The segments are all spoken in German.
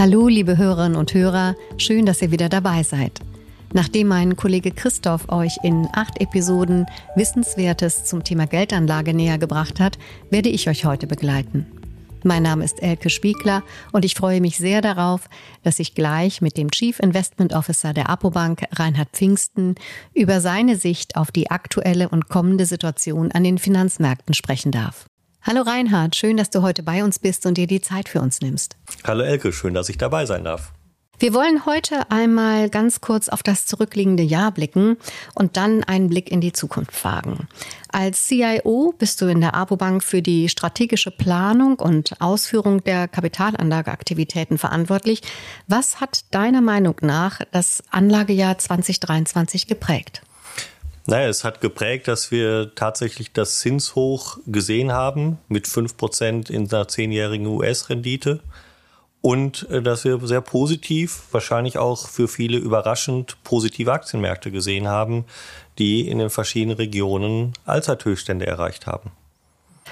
Hallo, liebe Hörerinnen und Hörer, schön, dass ihr wieder dabei seid. Nachdem mein Kollege Christoph euch in acht Episoden Wissenswertes zum Thema Geldanlage näher gebracht hat, werde ich euch heute begleiten. Mein Name ist Elke Spiegler und ich freue mich sehr darauf, dass ich gleich mit dem Chief Investment Officer der Apobank, Reinhard Pfingsten, über seine Sicht auf die aktuelle und kommende Situation an den Finanzmärkten sprechen darf. Hallo Reinhard, schön, dass du heute bei uns bist und dir die Zeit für uns nimmst. Hallo Elke, schön, dass ich dabei sein darf. Wir wollen heute einmal ganz kurz auf das zurückliegende Jahr blicken und dann einen Blick in die Zukunft wagen. Als CIO bist du in der Abobank für die strategische Planung und Ausführung der Kapitalanlageaktivitäten verantwortlich. Was hat deiner Meinung nach das Anlagejahr 2023 geprägt? Naja, es hat geprägt, dass wir tatsächlich das Zinshoch gesehen haben mit 5% in einer zehnjährigen US-Rendite und äh, dass wir sehr positiv, wahrscheinlich auch für viele überraschend positive Aktienmärkte gesehen haben, die in den verschiedenen Regionen Allzeithöchststände erreicht haben.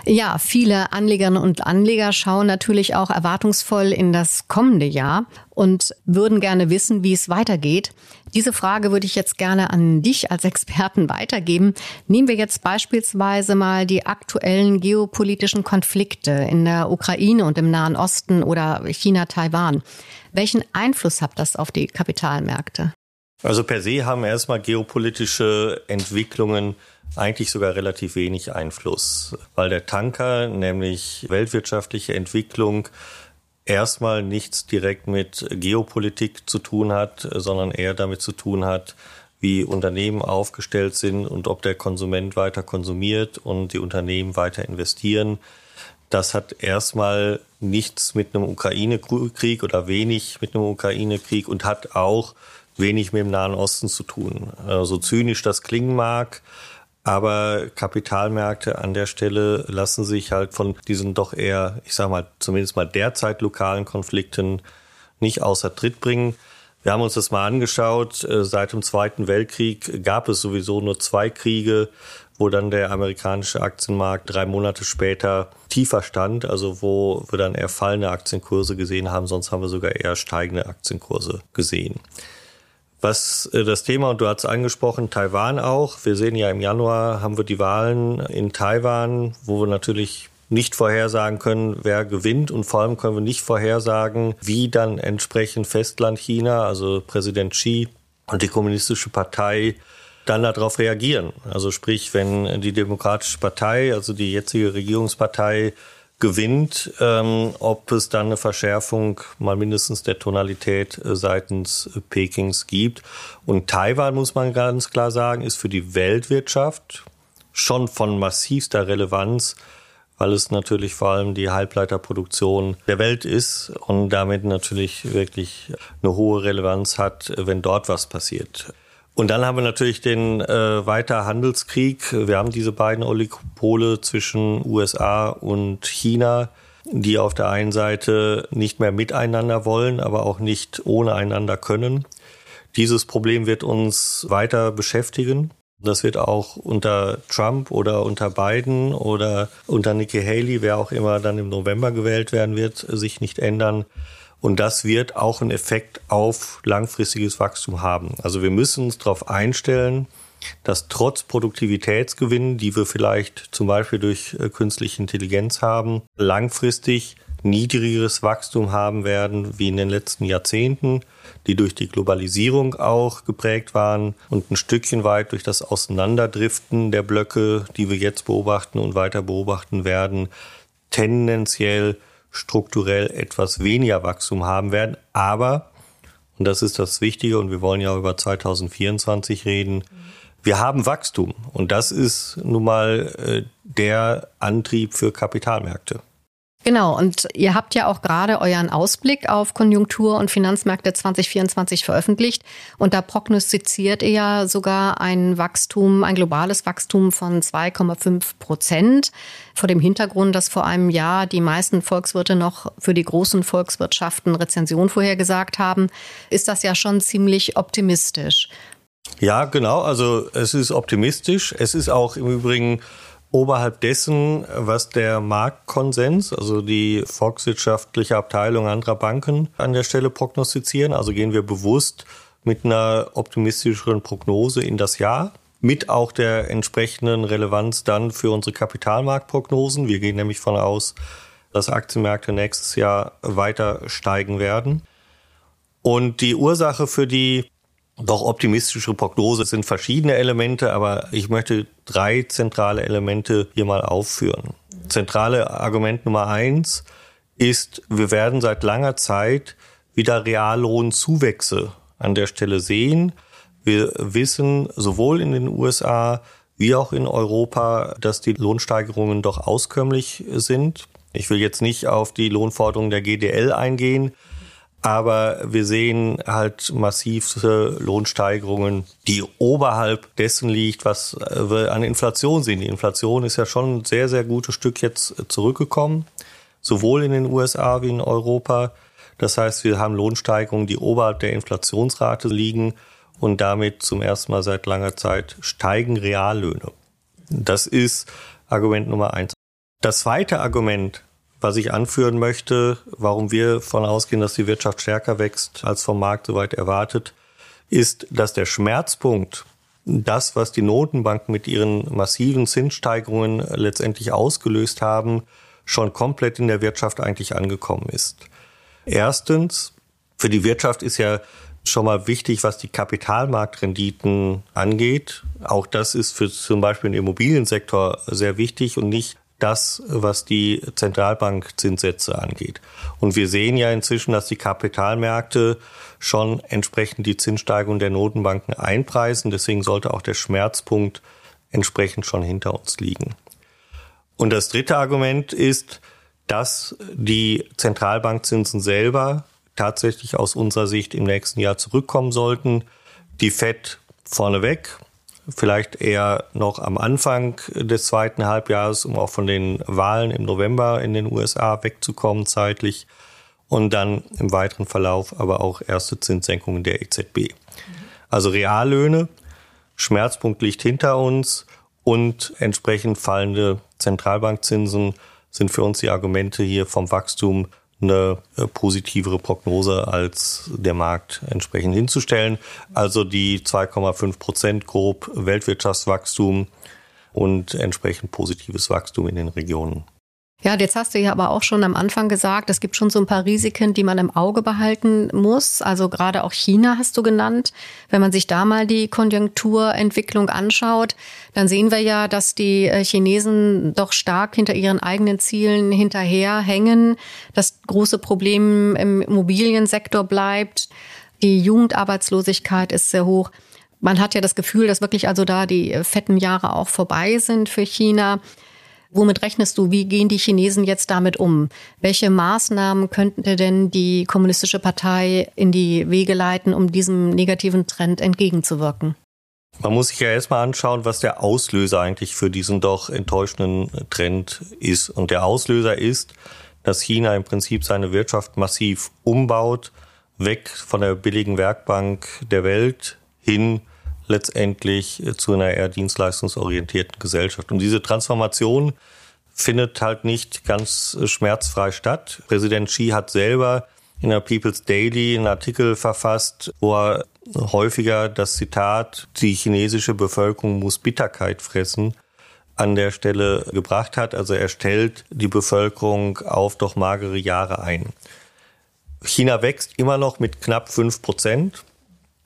Ja, viele Anlegerinnen und Anleger schauen natürlich auch erwartungsvoll in das kommende Jahr und würden gerne wissen, wie es weitergeht. Diese Frage würde ich jetzt gerne an dich als Experten weitergeben. Nehmen wir jetzt beispielsweise mal die aktuellen geopolitischen Konflikte in der Ukraine und im Nahen Osten oder China-Taiwan. Welchen Einfluss hat das auf die Kapitalmärkte? Also per se haben erstmal geopolitische Entwicklungen eigentlich sogar relativ wenig Einfluss, weil der Tanker, nämlich weltwirtschaftliche Entwicklung, erstmal nichts direkt mit Geopolitik zu tun hat, sondern eher damit zu tun hat, wie Unternehmen aufgestellt sind und ob der Konsument weiter konsumiert und die Unternehmen weiter investieren. Das hat erstmal nichts mit einem Ukraine-Krieg oder wenig mit einem Ukraine-Krieg und hat auch wenig mit dem Nahen Osten zu tun. So also zynisch das klingen mag, aber Kapitalmärkte an der Stelle lassen sich halt von diesen doch eher, ich sage mal, zumindest mal derzeit lokalen Konflikten nicht außer Tritt bringen. Wir haben uns das mal angeschaut. Äh, seit dem Zweiten Weltkrieg gab es sowieso nur zwei Kriege, wo dann der amerikanische Aktienmarkt drei Monate später tiefer stand, also wo wir dann eher fallende Aktienkurse gesehen haben, sonst haben wir sogar eher steigende Aktienkurse gesehen. Was äh, das Thema, und du hast angesprochen, Taiwan auch. Wir sehen ja im Januar haben wir die Wahlen in Taiwan, wo wir natürlich nicht vorhersagen können, wer gewinnt und vor allem können wir nicht vorhersagen, wie dann entsprechend Festland China, also Präsident Xi und die Kommunistische Partei dann darauf reagieren. Also sprich, wenn die Demokratische Partei, also die jetzige Regierungspartei gewinnt, ähm, ob es dann eine Verschärfung mal mindestens der Tonalität äh, seitens Pekings gibt. Und Taiwan, muss man ganz klar sagen, ist für die Weltwirtschaft schon von massivster Relevanz, weil es natürlich vor allem die Halbleiterproduktion der Welt ist und damit natürlich wirklich eine hohe Relevanz hat, wenn dort was passiert. Und dann haben wir natürlich den äh, weiter Handelskrieg. Wir haben diese beiden Oligopole zwischen USA und China, die auf der einen Seite nicht mehr miteinander wollen, aber auch nicht ohne einander können. Dieses Problem wird uns weiter beschäftigen. Das wird auch unter Trump oder unter Biden oder unter Nikki Haley, wer auch immer dann im November gewählt werden wird, sich nicht ändern. Und das wird auch einen Effekt auf langfristiges Wachstum haben. Also wir müssen uns darauf einstellen, dass trotz Produktivitätsgewinnen, die wir vielleicht zum Beispiel durch äh, künstliche Intelligenz haben, langfristig niedrigeres Wachstum haben werden wie in den letzten Jahrzehnten, die durch die Globalisierung auch geprägt waren und ein Stückchen weit durch das Auseinanderdriften der Blöcke, die wir jetzt beobachten und weiter beobachten werden, tendenziell strukturell etwas weniger Wachstum haben werden. Aber, und das ist das Wichtige, und wir wollen ja über 2024 reden, wir haben Wachstum. Und das ist nun mal äh, der Antrieb für Kapitalmärkte. Genau, und ihr habt ja auch gerade euren Ausblick auf Konjunktur- und Finanzmärkte 2024 veröffentlicht. Und da prognostiziert ihr ja sogar ein Wachstum, ein globales Wachstum von 2,5 Prozent. Vor dem Hintergrund, dass vor einem Jahr die meisten Volkswirte noch für die großen Volkswirtschaften Rezension vorhergesagt haben, ist das ja schon ziemlich optimistisch. Ja, genau. Also es ist optimistisch. Es ist auch im Übrigen oberhalb dessen, was der Marktkonsens, also die volkswirtschaftliche Abteilung anderer Banken an der Stelle prognostizieren. Also gehen wir bewusst mit einer optimistischeren Prognose in das Jahr, mit auch der entsprechenden Relevanz dann für unsere Kapitalmarktprognosen. Wir gehen nämlich von aus, dass Aktienmärkte nächstes Jahr weiter steigen werden. Und die Ursache für die doch optimistische Prognose sind verschiedene Elemente, aber ich möchte drei zentrale Elemente hier mal aufführen. Zentrale Argument Nummer eins ist, wir werden seit langer Zeit wieder Reallohnzuwächse an der Stelle sehen. Wir wissen sowohl in den USA wie auch in Europa, dass die Lohnsteigerungen doch auskömmlich sind. Ich will jetzt nicht auf die Lohnforderungen der GDL eingehen, aber wir sehen halt massive Lohnsteigerungen, die oberhalb dessen liegt, was wir an Inflation sehen. Die Inflation ist ja schon ein sehr, sehr gutes Stück jetzt zurückgekommen, sowohl in den USA wie in Europa. Das heißt, wir haben Lohnsteigerungen, die oberhalb der Inflationsrate liegen und damit zum ersten Mal seit langer Zeit steigen Reallöhne. Das ist Argument Nummer eins. Das zweite Argument, was ich anführen möchte, warum wir davon ausgehen, dass die Wirtschaft stärker wächst als vom Markt soweit erwartet, ist, dass der Schmerzpunkt, das, was die Notenbanken mit ihren massiven Zinssteigerungen letztendlich ausgelöst haben, schon komplett in der Wirtschaft eigentlich angekommen ist. Erstens, für die Wirtschaft ist ja schon mal wichtig, was die Kapitalmarktrenditen angeht. Auch das ist für zum Beispiel den Immobiliensektor sehr wichtig und nicht das, was die Zentralbankzinssätze angeht. Und wir sehen ja inzwischen, dass die Kapitalmärkte schon entsprechend die Zinssteigerung der Notenbanken einpreisen. Deswegen sollte auch der Schmerzpunkt entsprechend schon hinter uns liegen. Und das dritte Argument ist, dass die Zentralbankzinsen selber tatsächlich aus unserer Sicht im nächsten Jahr zurückkommen sollten. Die Fed vorneweg, vielleicht eher noch am Anfang des zweiten Halbjahres, um auch von den Wahlen im November in den USA wegzukommen zeitlich und dann im weiteren Verlauf aber auch erste Zinssenkungen der EZB. Also Reallöhne, Schmerzpunkt liegt hinter uns und entsprechend fallende Zentralbankzinsen sind für uns die Argumente hier vom Wachstum eine äh, positivere Prognose als der Markt entsprechend hinzustellen. Also die 2,5 Prozent grob Weltwirtschaftswachstum und entsprechend positives Wachstum in den Regionen. Ja, jetzt hast du ja aber auch schon am Anfang gesagt, es gibt schon so ein paar Risiken, die man im Auge behalten muss. Also gerade auch China hast du genannt. Wenn man sich da mal die Konjunkturentwicklung anschaut, dann sehen wir ja, dass die äh, Chinesen doch stark hinter ihren eigenen Zielen hinterherhängen. Das große Problem im Immobiliensektor bleibt. Die Jugendarbeitslosigkeit ist sehr hoch. Man hat ja das Gefühl, dass wirklich also da die fetten Jahre auch vorbei sind für China. Womit rechnest du? Wie gehen die Chinesen jetzt damit um? Welche Maßnahmen könnte denn die Kommunistische Partei in die Wege leiten, um diesem negativen Trend entgegenzuwirken? Man muss sich ja erstmal anschauen, was der Auslöser eigentlich für diesen doch enttäuschenden Trend ist. Und der Auslöser ist, dass China im Prinzip seine Wirtschaft massiv umbaut, weg von der billigen Werkbank der Welt hin letztendlich zu einer eher dienstleistungsorientierten Gesellschaft. Und diese Transformation findet halt nicht ganz schmerzfrei statt. Präsident Xi hat selber in der People's Daily einen Artikel verfasst, wo er häufiger das Zitat, die chinesische Bevölkerung muss Bitterkeit fressen, an der Stelle gebracht hat. Also er stellt die Bevölkerung auf doch magere Jahre ein. China wächst immer noch mit knapp fünf Prozent.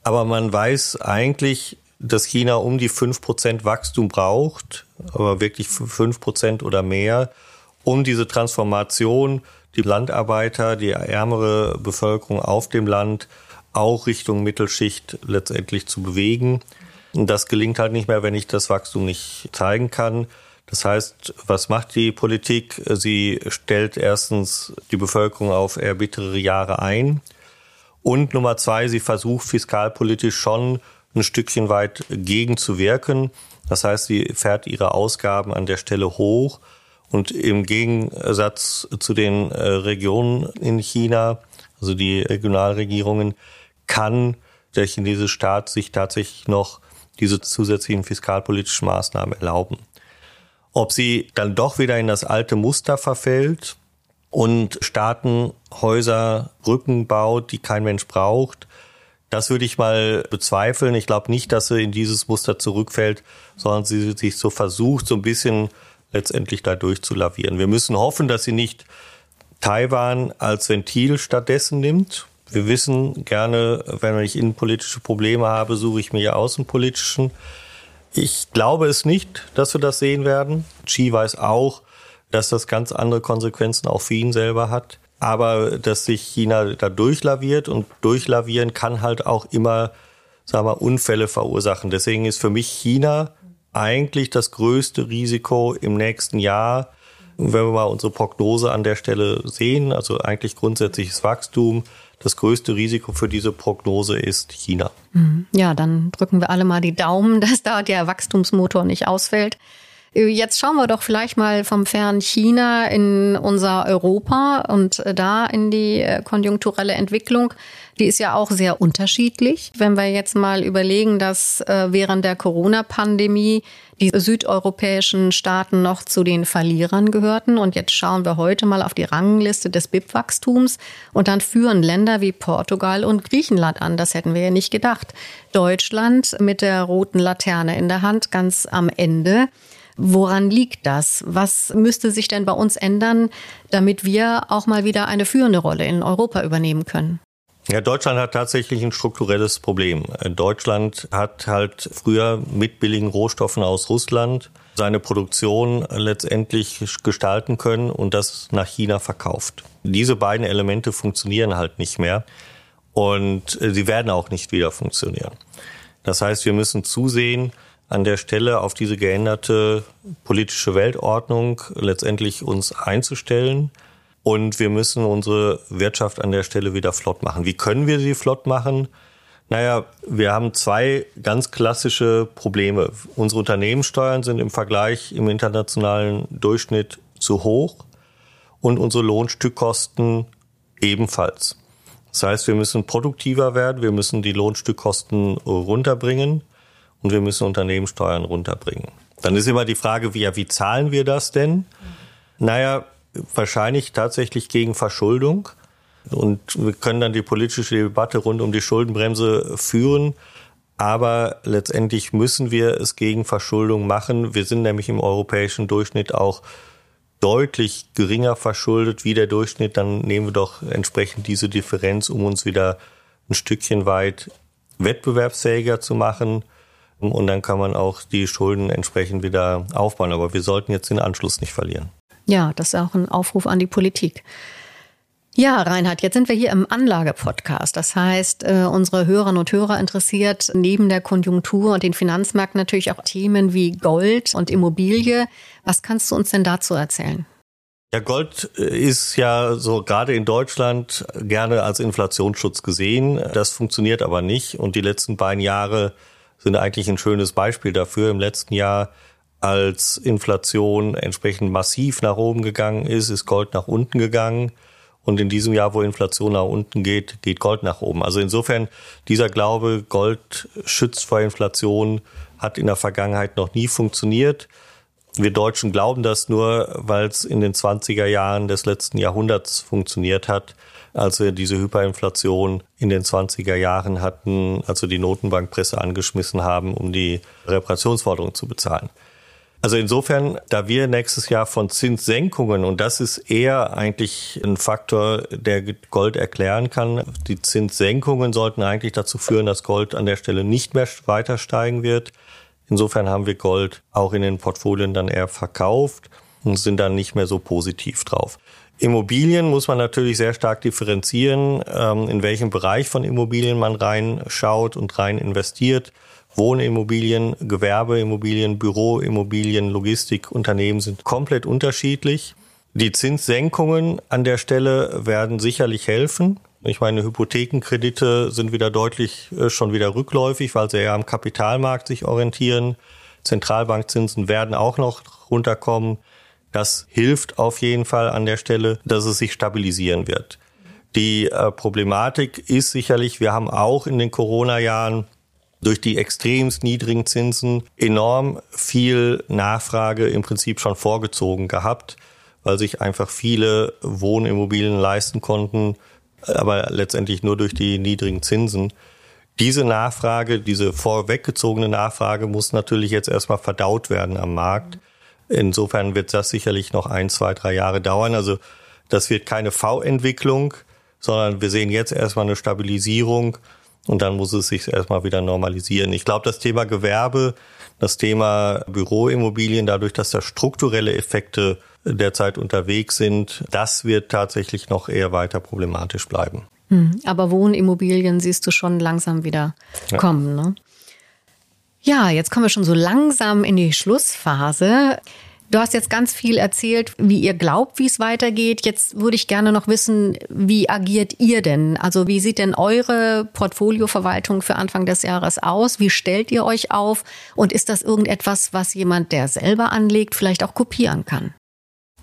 Aber man weiß eigentlich, dass China um die fünf Prozent Wachstum braucht, aber wirklich fünf Prozent oder mehr, um diese Transformation, die Landarbeiter, die ärmere Bevölkerung auf dem Land auch Richtung Mittelschicht letztendlich zu bewegen. Und das gelingt halt nicht mehr, wenn ich das Wachstum nicht zeigen kann. Das heißt, was macht die Politik? Sie stellt erstens die Bevölkerung auf eher bittere Jahre ein. Und Nummer zwei, sie versucht fiskalpolitisch schon ein Stückchen weit gegenzuwirken. Das heißt, sie fährt ihre Ausgaben an der Stelle hoch. Und im Gegensatz zu den äh, Regionen in China, also die Regionalregierungen, kann der chinesische Staat sich tatsächlich noch diese zusätzlichen fiskalpolitischen Maßnahmen erlauben. Ob sie dann doch wieder in das alte Muster verfällt und Staaten Häuser, Brücken baut, die kein Mensch braucht, das würde ich mal bezweifeln. Ich glaube nicht, dass sie in dieses Muster zurückfällt, sondern sie sich so versucht, so ein bisschen letztendlich da durchzulavieren. Wir müssen hoffen, dass sie nicht Taiwan als Ventil stattdessen nimmt. Wir wissen gerne, wenn ich innenpolitische Probleme habe, suche ich mir außenpolitischen. Ich glaube es nicht, dass wir das sehen werden. Xi weiß auch, dass das ganz andere Konsequenzen auch für ihn selber hat aber dass sich China da durchlaviert und durchlavieren kann halt auch immer, sagen wir, Unfälle verursachen. Deswegen ist für mich China eigentlich das größte Risiko im nächsten Jahr. wenn wir mal unsere Prognose an der Stelle sehen, also eigentlich grundsätzliches Wachstum, das größte Risiko für diese Prognose ist China. Mhm. Ja, dann drücken wir alle mal die Daumen, dass da der Wachstumsmotor nicht ausfällt. Jetzt schauen wir doch vielleicht mal vom fernen China in unser Europa und äh, da in die äh, konjunkturelle Entwicklung. Die ist ja auch sehr unterschiedlich. Wenn wir jetzt mal überlegen, dass äh, während der Corona-Pandemie die südeuropäischen Staaten noch zu den Verlierern gehörten. Und jetzt schauen wir heute mal auf die Rangliste des BIP-Wachstums. Und dann führen Länder wie Portugal und Griechenland an. Das hätten wir ja nicht gedacht. Deutschland mit der roten Laterne in der Hand ganz am Ende. Woran liegt das? Was müsste sich denn bei uns ändern, damit wir auch mal wieder eine führende Rolle in Europa übernehmen können? Ja, Deutschland hat tatsächlich ein strukturelles Problem. Deutschland hat halt früher mit billigen Rohstoffen aus Russland seine Produktion letztendlich gestalten können und das nach China verkauft. Diese beiden Elemente funktionieren halt nicht mehr und sie werden auch nicht wieder funktionieren. Das heißt, wir müssen zusehen, an der Stelle auf diese geänderte politische Weltordnung letztendlich uns einzustellen. Und wir müssen unsere Wirtschaft an der Stelle wieder flott machen. Wie können wir sie flott machen? Naja, wir haben zwei ganz klassische Probleme. Unsere Unternehmenssteuern sind im Vergleich im internationalen Durchschnitt zu hoch und unsere Lohnstückkosten ebenfalls. Das heißt, wir müssen produktiver werden, wir müssen die Lohnstückkosten runterbringen und wir müssen Unternehmenssteuern runterbringen. Dann ist immer die Frage, wie, wie zahlen wir das denn? Naja, wahrscheinlich tatsächlich gegen Verschuldung. Und wir können dann die politische Debatte rund um die Schuldenbremse führen. Aber letztendlich müssen wir es gegen Verschuldung machen. Wir sind nämlich im europäischen Durchschnitt auch deutlich geringer verschuldet wie der Durchschnitt. Dann nehmen wir doch entsprechend diese Differenz, um uns wieder ein Stückchen weit wettbewerbsfähiger zu machen. Und dann kann man auch die Schulden entsprechend wieder aufbauen. Aber wir sollten jetzt den Anschluss nicht verlieren. Ja, das ist auch ein Aufruf an die Politik. Ja, Reinhard, jetzt sind wir hier im Anlage-Podcast. Das heißt, äh, unsere Hörerinnen und Hörer interessiert neben der Konjunktur und den Finanzmärkten natürlich auch Themen wie Gold und Immobilie. Was kannst du uns denn dazu erzählen? Ja, Gold äh, ist ja so gerade in Deutschland gerne als Inflationsschutz gesehen. Das funktioniert aber nicht. Und die letzten beiden Jahre sind eigentlich ein schönes Beispiel dafür. Im letzten Jahr, als Inflation entsprechend massiv nach oben gegangen ist, ist Gold nach unten gegangen. Und in diesem Jahr, wo Inflation nach unten geht, geht Gold nach oben. Also insofern, dieser Glaube, Gold schützt vor Inflation, hat in der Vergangenheit noch nie funktioniert. Wir Deutschen glauben das nur, weil es in den 20er Jahren des letzten Jahrhunderts funktioniert hat als wir diese Hyperinflation in den 20er Jahren hatten, als wir die Notenbankpresse angeschmissen haben, um die Reparationsforderung zu bezahlen. Also insofern, da wir nächstes Jahr von Zinssenkungen, und das ist eher eigentlich ein Faktor, der Gold erklären kann, die Zinssenkungen sollten eigentlich dazu führen, dass Gold an der Stelle nicht mehr weiter steigen wird. Insofern haben wir Gold auch in den Portfolien dann eher verkauft und sind dann nicht mehr so positiv drauf. Immobilien muss man natürlich sehr stark differenzieren, ähm, in welchem Bereich von Immobilien man reinschaut und rein investiert. Wohnimmobilien, Gewerbeimmobilien, Büroimmobilien, Logistikunternehmen sind komplett unterschiedlich. Die Zinssenkungen an der Stelle werden sicherlich helfen. Ich meine, Hypothekenkredite sind wieder deutlich äh, schon wieder rückläufig, weil sie ja am Kapitalmarkt sich orientieren. Zentralbankzinsen werden auch noch runterkommen. Das hilft auf jeden Fall an der Stelle, dass es sich stabilisieren wird. Die äh, Problematik ist sicherlich, wir haben auch in den Corona-Jahren durch die extremst niedrigen Zinsen enorm viel Nachfrage im Prinzip schon vorgezogen gehabt, weil sich einfach viele Wohnimmobilien leisten konnten, aber letztendlich nur durch die niedrigen Zinsen. Diese Nachfrage, diese vorweggezogene Nachfrage muss natürlich jetzt erstmal verdaut werden am Markt. Insofern wird das sicherlich noch ein, zwei, drei Jahre dauern. Also das wird keine V-Entwicklung, sondern wir sehen jetzt erstmal eine Stabilisierung und dann muss es sich erstmal wieder normalisieren. Ich glaube, das Thema Gewerbe, das Thema Büroimmobilien, dadurch, dass da strukturelle Effekte derzeit unterwegs sind, das wird tatsächlich noch eher weiter problematisch bleiben. Hm, aber Wohnimmobilien siehst du schon langsam wieder ja. kommen. Ne? Ja, jetzt kommen wir schon so langsam in die Schlussphase. Du hast jetzt ganz viel erzählt, wie ihr glaubt, wie es weitergeht. Jetzt würde ich gerne noch wissen, wie agiert ihr denn? Also wie sieht denn eure Portfolioverwaltung für Anfang des Jahres aus? Wie stellt ihr euch auf? Und ist das irgendetwas, was jemand, der selber anlegt, vielleicht auch kopieren kann?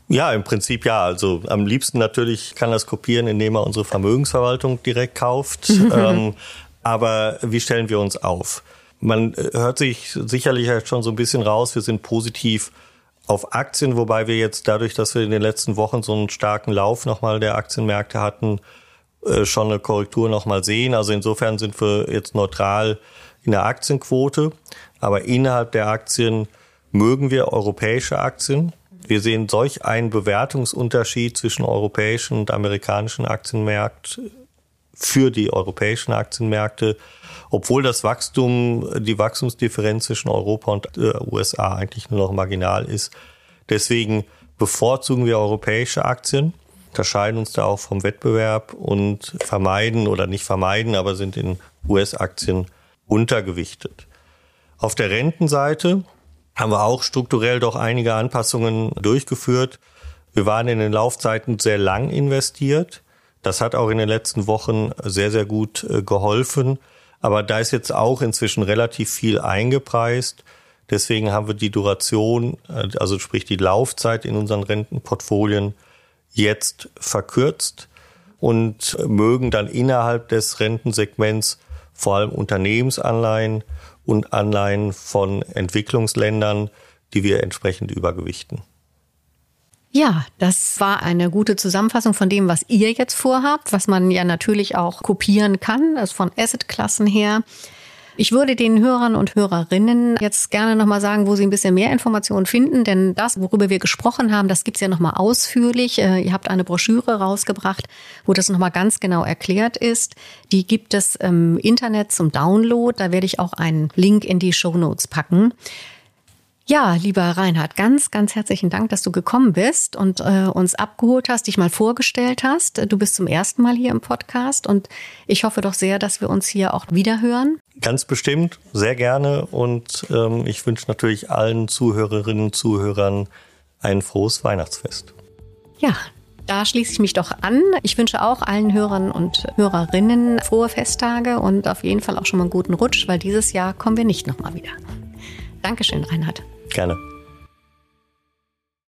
Ja, im Prinzip ja. Also am liebsten natürlich kann das kopieren, indem er unsere Vermögensverwaltung direkt kauft. ähm, aber wie stellen wir uns auf? Man äh, hört sich sicherlich schon so ein bisschen raus, wir sind positiv auf Aktien, wobei wir jetzt dadurch, dass wir in den letzten Wochen so einen starken Lauf nochmal der Aktienmärkte hatten, äh, schon eine Korrektur nochmal sehen. Also insofern sind wir jetzt neutral in der Aktienquote. Aber innerhalb der Aktien mögen wir europäische Aktien. Wir sehen solch einen Bewertungsunterschied zwischen europäischen und amerikanischen Aktienmärkten für die europäischen Aktienmärkte, obwohl das Wachstum, die Wachstumsdifferenz zwischen Europa und äh, USA eigentlich nur noch marginal ist. Deswegen bevorzugen wir europäische Aktien, unterscheiden uns da auch vom Wettbewerb und vermeiden oder nicht vermeiden, aber sind in US-Aktien untergewichtet. Auf der Rentenseite haben wir auch strukturell doch einige Anpassungen durchgeführt. Wir waren in den Laufzeiten sehr lang investiert. Das hat auch in den letzten Wochen sehr, sehr gut äh, geholfen. Aber da ist jetzt auch inzwischen relativ viel eingepreist. Deswegen haben wir die Duration, äh, also sprich die Laufzeit in unseren Rentenportfolien jetzt verkürzt und mögen dann innerhalb des Rentensegments vor allem Unternehmensanleihen und Anleihen von Entwicklungsländern, die wir entsprechend übergewichten. Ja, das war eine gute Zusammenfassung von dem, was ihr jetzt vorhabt, was man ja natürlich auch kopieren kann, also von Assetklassen her. Ich würde den Hörern und Hörerinnen jetzt gerne nochmal sagen, wo sie ein bisschen mehr Informationen finden, denn das, worüber wir gesprochen haben, das gibt's ja nochmal ausführlich. Äh, ihr habt eine Broschüre rausgebracht, wo das nochmal ganz genau erklärt ist. Die gibt es im Internet zum Download. Da werde ich auch einen Link in die Show Notes packen. Ja, lieber Reinhard, ganz, ganz herzlichen Dank, dass du gekommen bist und äh, uns abgeholt hast, dich mal vorgestellt hast. Du bist zum ersten Mal hier im Podcast und ich hoffe doch sehr, dass wir uns hier auch wieder hören. Ganz bestimmt, sehr gerne und ähm, ich wünsche natürlich allen Zuhörerinnen und Zuhörern ein frohes Weihnachtsfest. Ja, da schließe ich mich doch an. Ich wünsche auch allen Hörern und Hörerinnen frohe Festtage und auf jeden Fall auch schon mal einen guten Rutsch, weil dieses Jahr kommen wir nicht nochmal wieder. Dankeschön, Reinhard. Gerne.